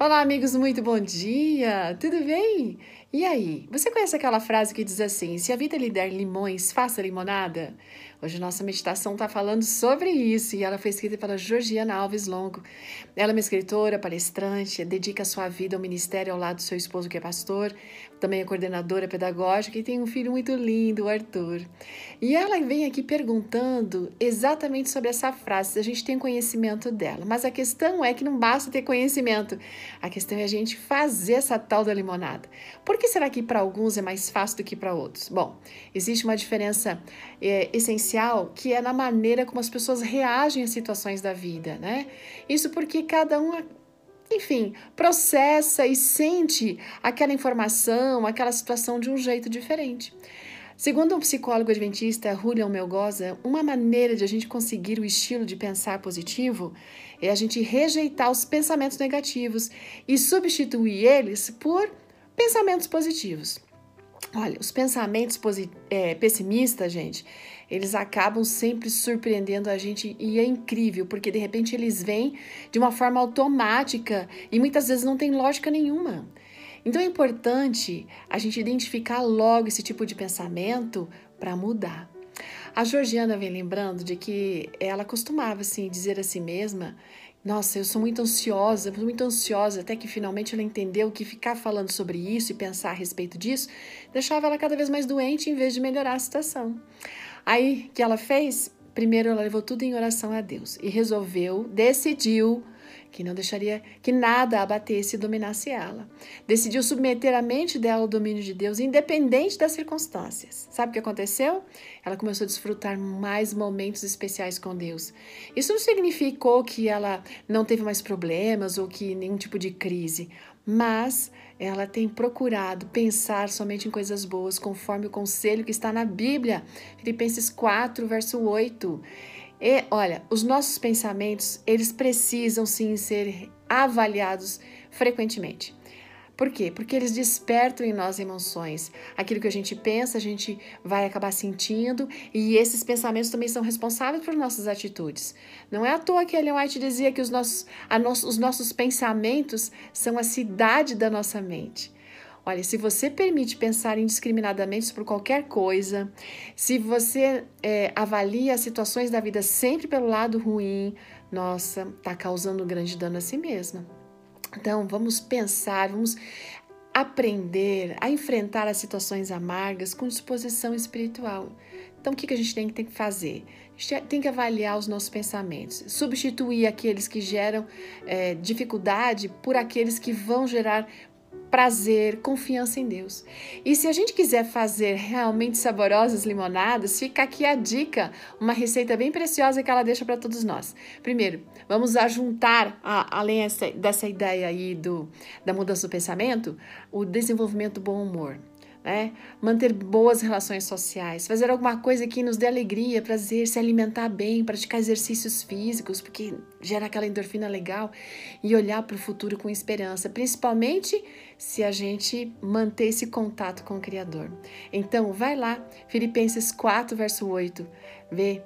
Olá, amigos, muito bom dia! Tudo bem? E aí, você conhece aquela frase que diz assim: se a vida lhe der limões, faça limonada? Hoje nossa meditação está falando sobre isso e ela foi escrita pela Georgiana Alves Longo. Ela é uma escritora, palestrante, dedica sua vida ao ministério ao lado do seu esposo que é pastor, também é coordenadora pedagógica e tem um filho muito lindo, o Arthur. E ela vem aqui perguntando exatamente sobre essa frase, se a gente tem conhecimento dela. Mas a questão é que não basta ter conhecimento, a questão é a gente fazer essa tal da limonada. Por que será que para alguns é mais fácil do que para outros? Bom, existe uma diferença é, essencial que é na maneira como as pessoas reagem às situações da vida, né? Isso porque cada um enfim, processa e sente aquela informação, aquela situação de um jeito diferente. Segundo um psicólogo adventista, Julian Melgoza, uma maneira de a gente conseguir o estilo de pensar positivo é a gente rejeitar os pensamentos negativos e substituir eles por pensamentos positivos. Olha, os pensamentos é, pessimistas, gente, eles acabam sempre surpreendendo a gente e é incrível, porque de repente eles vêm de uma forma automática e muitas vezes não tem lógica nenhuma. Então é importante a gente identificar logo esse tipo de pensamento para mudar. A Georgiana vem lembrando de que ela costumava assim dizer a si mesma nossa, eu sou muito ansiosa, muito ansiosa, até que finalmente ela entendeu que ficar falando sobre isso e pensar a respeito disso deixava ela cada vez mais doente em vez de melhorar a situação. Aí, o que ela fez? Primeiro, ela levou tudo em oração a Deus e resolveu, decidiu que não deixaria que nada abatesse e dominasse ela. Decidiu submeter a mente dela ao domínio de Deus, independente das circunstâncias. Sabe o que aconteceu? Ela começou a desfrutar mais momentos especiais com Deus. Isso não significou que ela não teve mais problemas ou que nenhum tipo de crise, mas ela tem procurado pensar somente em coisas boas, conforme o conselho que está na Bíblia, Filipenses 4, verso 8. E olha, os nossos pensamentos, eles precisam sim ser avaliados frequentemente. Por quê? Porque eles despertam em nós emoções. Aquilo que a gente pensa, a gente vai acabar sentindo, e esses pensamentos também são responsáveis por nossas atitudes. Não é à toa que Ellen White dizia que os nossos, no, os nossos pensamentos são a cidade da nossa mente. Olha, se você permite pensar indiscriminadamente por qualquer coisa, se você é, avalia as situações da vida sempre pelo lado ruim, nossa, está causando grande dano a si mesma. Então, vamos pensar, vamos aprender a enfrentar as situações amargas com disposição espiritual. Então, o que, que a gente tem que fazer? A gente tem que avaliar os nossos pensamentos, substituir aqueles que geram é, dificuldade por aqueles que vão gerar prazer, confiança em Deus. E se a gente quiser fazer realmente saborosas limonadas, fica aqui a dica, uma receita bem preciosa que ela deixa para todos nós. Primeiro, vamos ajuntar, a, além essa, dessa ideia aí do, da mudança do pensamento, o desenvolvimento do bom humor né? manter boas relações sociais, fazer alguma coisa que nos dê alegria, prazer, se alimentar bem, praticar exercícios físicos, porque gera aquela endorfina legal, e olhar para o futuro com esperança, principalmente se a gente manter esse contato com o Criador. Então, vai lá, Filipenses 4, verso 8, vê.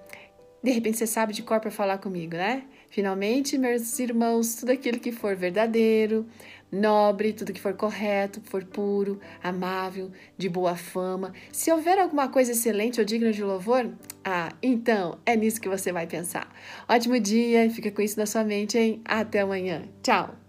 De repente você sabe de cor para falar comigo, né? Finalmente, meus irmãos, tudo aquilo que for verdadeiro, nobre, tudo que for correto, for puro, amável, de boa fama. Se houver alguma coisa excelente ou digna de louvor, ah, então é nisso que você vai pensar. Ótimo dia, fica com isso na sua mente, hein? Até amanhã. Tchau!